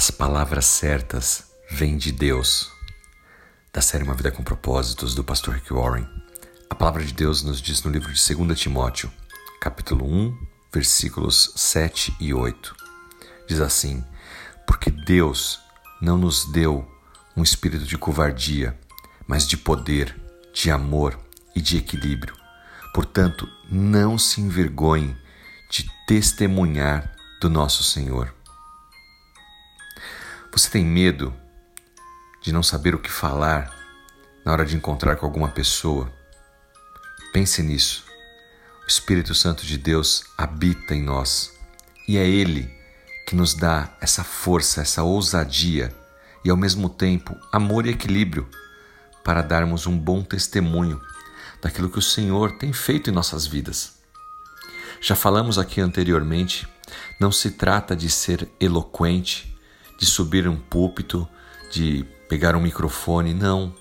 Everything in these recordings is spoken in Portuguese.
As palavras certas vêm de Deus. Da série Uma Vida com Propósitos, do pastor Rick Warren. A palavra de Deus nos diz no livro de 2 Timóteo, capítulo 1, versículos 7 e 8. Diz assim: Porque Deus não nos deu um espírito de covardia, mas de poder, de amor e de equilíbrio. Portanto, não se envergonhe de testemunhar do nosso Senhor. Você tem medo de não saber o que falar na hora de encontrar com alguma pessoa? Pense nisso. O Espírito Santo de Deus habita em nós e é Ele que nos dá essa força, essa ousadia e, ao mesmo tempo, amor e equilíbrio para darmos um bom testemunho daquilo que o Senhor tem feito em nossas vidas. Já falamos aqui anteriormente, não se trata de ser eloquente, de subir um púlpito, de pegar um microfone, não.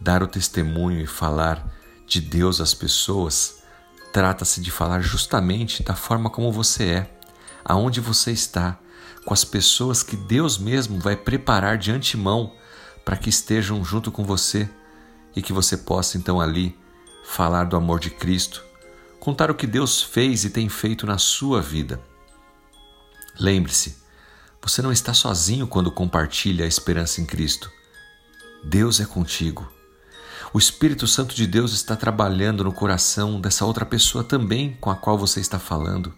Dar o testemunho e falar de Deus às pessoas trata-se de falar justamente da forma como você é, aonde você está, com as pessoas que Deus mesmo vai preparar de antemão para que estejam junto com você e que você possa então ali falar do amor de Cristo, contar o que Deus fez e tem feito na sua vida. Lembre-se, você não está sozinho quando compartilha a esperança em Cristo. Deus é contigo. O Espírito Santo de Deus está trabalhando no coração dessa outra pessoa também com a qual você está falando.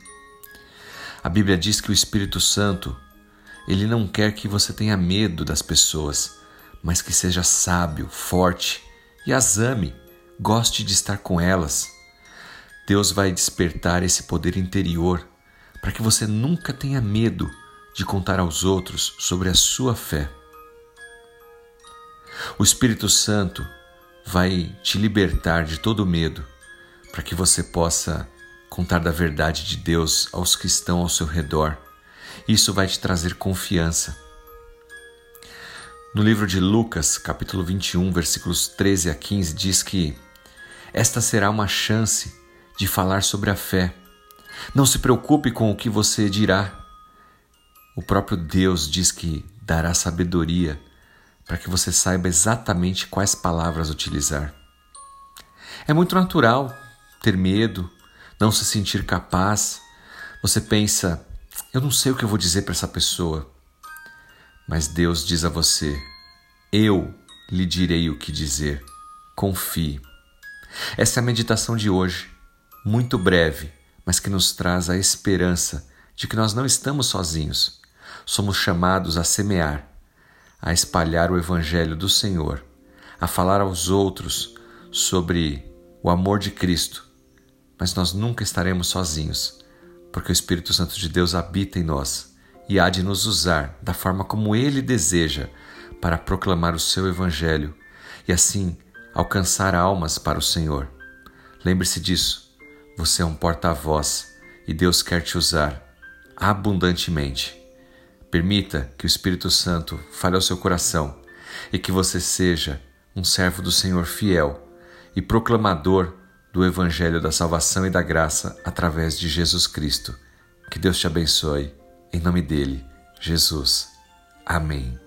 A Bíblia diz que o Espírito Santo, ele não quer que você tenha medo das pessoas, mas que seja sábio, forte e as ame, goste de estar com elas. Deus vai despertar esse poder interior para que você nunca tenha medo de contar aos outros sobre a sua fé. O Espírito Santo vai te libertar de todo medo, para que você possa contar da verdade de Deus aos que estão ao seu redor. Isso vai te trazer confiança. No livro de Lucas, capítulo 21, versículos 13 a 15, diz que esta será uma chance de falar sobre a fé. Não se preocupe com o que você dirá, o próprio Deus diz que dará sabedoria para que você saiba exatamente quais palavras utilizar. É muito natural ter medo, não se sentir capaz. Você pensa, eu não sei o que eu vou dizer para essa pessoa. Mas Deus diz a você: Eu lhe direi o que dizer. Confie. Essa é a meditação de hoje, muito breve, mas que nos traz a esperança de que nós não estamos sozinhos somos chamados a semear, a espalhar o Evangelho do Senhor, a falar aos outros sobre o amor de Cristo. Mas nós nunca estaremos sozinhos, porque o Espírito Santo de Deus habita em nós e há de nos usar da forma como Ele deseja para proclamar o seu Evangelho e assim alcançar almas para o Senhor. Lembre-se disso, você é um porta-voz e Deus quer te usar abundantemente. Permita que o Espírito Santo fale ao seu coração e que você seja um servo do Senhor fiel e proclamador do Evangelho da salvação e da graça através de Jesus Cristo. Que Deus te abençoe. Em nome dele, Jesus. Amém.